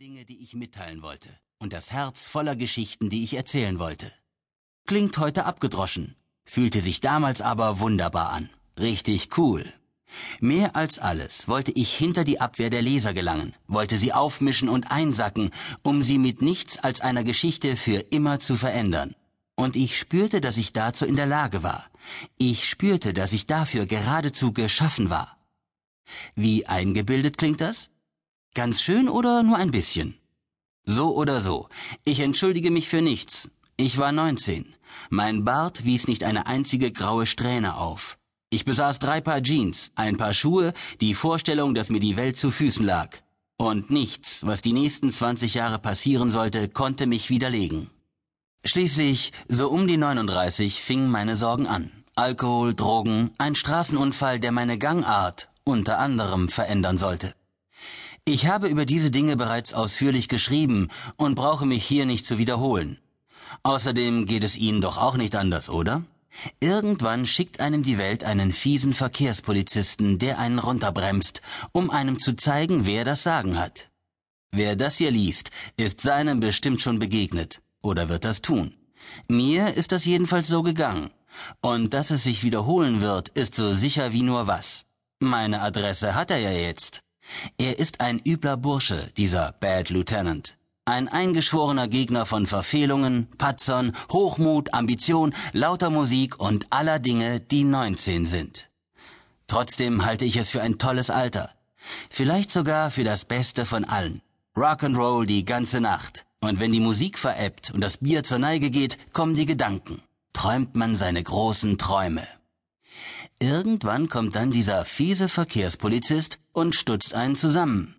Dinge, die ich mitteilen wollte, und das Herz voller Geschichten, die ich erzählen wollte. Klingt heute abgedroschen, fühlte sich damals aber wunderbar an. Richtig cool. Mehr als alles wollte ich hinter die Abwehr der Leser gelangen, wollte sie aufmischen und einsacken, um sie mit nichts als einer Geschichte für immer zu verändern. Und ich spürte, dass ich dazu in der Lage war. Ich spürte, dass ich dafür geradezu geschaffen war. Wie eingebildet klingt das? Ganz schön oder nur ein bisschen? So oder so. Ich entschuldige mich für nichts. Ich war 19. Mein Bart wies nicht eine einzige graue Strähne auf. Ich besaß drei Paar Jeans, ein Paar Schuhe, die Vorstellung, dass mir die Welt zu Füßen lag. Und nichts, was die nächsten 20 Jahre passieren sollte, konnte mich widerlegen. Schließlich, so um die 39, fingen meine Sorgen an. Alkohol, Drogen, ein Straßenunfall, der meine Gangart unter anderem verändern sollte. Ich habe über diese Dinge bereits ausführlich geschrieben und brauche mich hier nicht zu wiederholen. Außerdem geht es Ihnen doch auch nicht anders, oder? Irgendwann schickt einem die Welt einen fiesen Verkehrspolizisten, der einen runterbremst, um einem zu zeigen, wer das Sagen hat. Wer das hier liest, ist seinem bestimmt schon begegnet oder wird das tun. Mir ist das jedenfalls so gegangen. Und dass es sich wiederholen wird, ist so sicher wie nur was. Meine Adresse hat er ja jetzt. Er ist ein übler Bursche, dieser Bad Lieutenant. Ein eingeschworener Gegner von Verfehlungen, Patzern, Hochmut, Ambition, lauter Musik und aller Dinge, die 19 sind. Trotzdem halte ich es für ein tolles Alter. Vielleicht sogar für das Beste von allen. Rock'n'Roll die ganze Nacht. Und wenn die Musik verebbt und das Bier zur Neige geht, kommen die Gedanken. Träumt man seine großen Träume. Irgendwann kommt dann dieser fiese Verkehrspolizist und stutzt einen zusammen.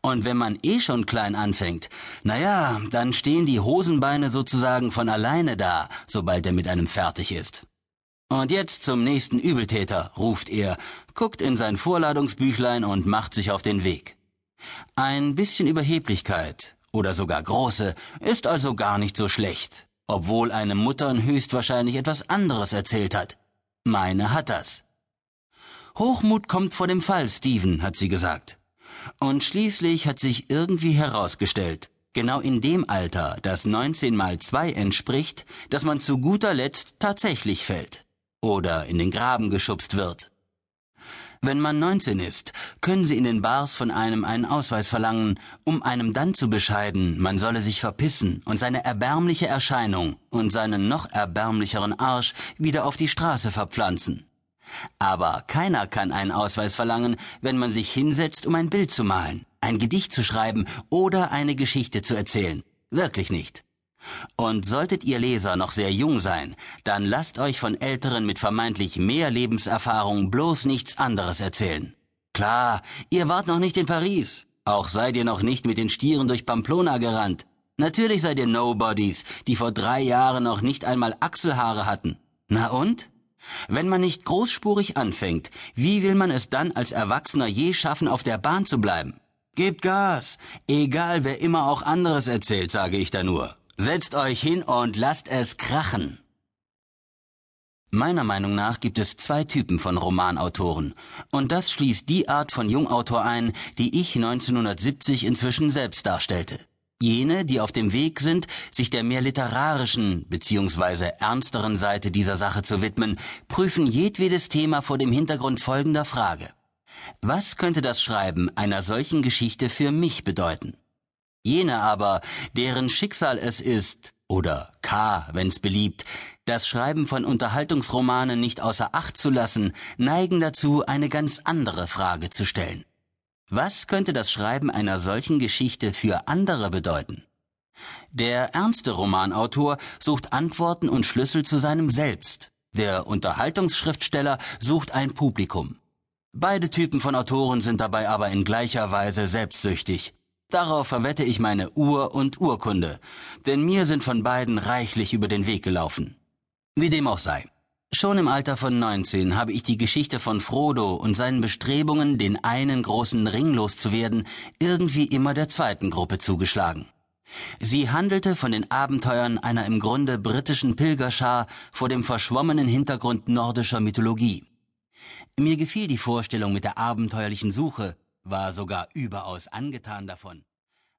Und wenn man eh schon klein anfängt, na ja, dann stehen die Hosenbeine sozusagen von alleine da, sobald er mit einem fertig ist. Und jetzt zum nächsten Übeltäter, ruft er, guckt in sein Vorladungsbüchlein und macht sich auf den Weg. Ein bisschen Überheblichkeit, oder sogar große, ist also gar nicht so schlecht, obwohl eine Muttern höchstwahrscheinlich etwas anderes erzählt hat. Meine hat das. Hochmut kommt vor dem Fall, Steven, hat sie gesagt. Und schließlich hat sich irgendwie herausgestellt, genau in dem Alter, das 19 mal 2 entspricht, dass man zu guter Letzt tatsächlich fällt oder in den Graben geschubst wird. Wenn man 19 ist, können Sie in den Bars von einem einen Ausweis verlangen, um einem dann zu bescheiden, man solle sich verpissen und seine erbärmliche Erscheinung und seinen noch erbärmlicheren Arsch wieder auf die Straße verpflanzen. Aber keiner kann einen Ausweis verlangen, wenn man sich hinsetzt, um ein Bild zu malen, ein Gedicht zu schreiben oder eine Geschichte zu erzählen. Wirklich nicht. Und solltet ihr Leser noch sehr jung sein, dann lasst euch von Älteren mit vermeintlich mehr Lebenserfahrung bloß nichts anderes erzählen. Klar, ihr wart noch nicht in Paris. Auch seid ihr noch nicht mit den Stieren durch Pamplona gerannt. Natürlich seid ihr Nobodies, die vor drei Jahren noch nicht einmal Achselhaare hatten. Na und? Wenn man nicht großspurig anfängt, wie will man es dann als Erwachsener je schaffen, auf der Bahn zu bleiben? Gebt Gas, egal wer immer auch anderes erzählt, sage ich da nur. Setzt euch hin und lasst es krachen. Meiner Meinung nach gibt es zwei Typen von Romanautoren, und das schließt die Art von Jungautor ein, die ich 1970 inzwischen selbst darstellte. Jene, die auf dem Weg sind, sich der mehr literarischen bzw. ernsteren Seite dieser Sache zu widmen, prüfen jedwedes Thema vor dem Hintergrund folgender Frage. Was könnte das Schreiben einer solchen Geschichte für mich bedeuten? Jene aber, deren Schicksal es ist, oder K, wenn's beliebt, das Schreiben von Unterhaltungsromanen nicht außer Acht zu lassen, neigen dazu, eine ganz andere Frage zu stellen. Was könnte das Schreiben einer solchen Geschichte für andere bedeuten? Der ernste Romanautor sucht Antworten und Schlüssel zu seinem Selbst. Der Unterhaltungsschriftsteller sucht ein Publikum. Beide Typen von Autoren sind dabei aber in gleicher Weise selbstsüchtig. Darauf verwette ich meine Uhr und Urkunde, denn mir sind von beiden reichlich über den Weg gelaufen. Wie dem auch sei. Schon im Alter von 19 habe ich die Geschichte von Frodo und seinen Bestrebungen, den einen großen Ring loszuwerden, irgendwie immer der zweiten Gruppe zugeschlagen. Sie handelte von den Abenteuern einer im Grunde britischen Pilgerschar vor dem verschwommenen Hintergrund nordischer Mythologie. Mir gefiel die Vorstellung mit der abenteuerlichen Suche, war sogar überaus angetan davon.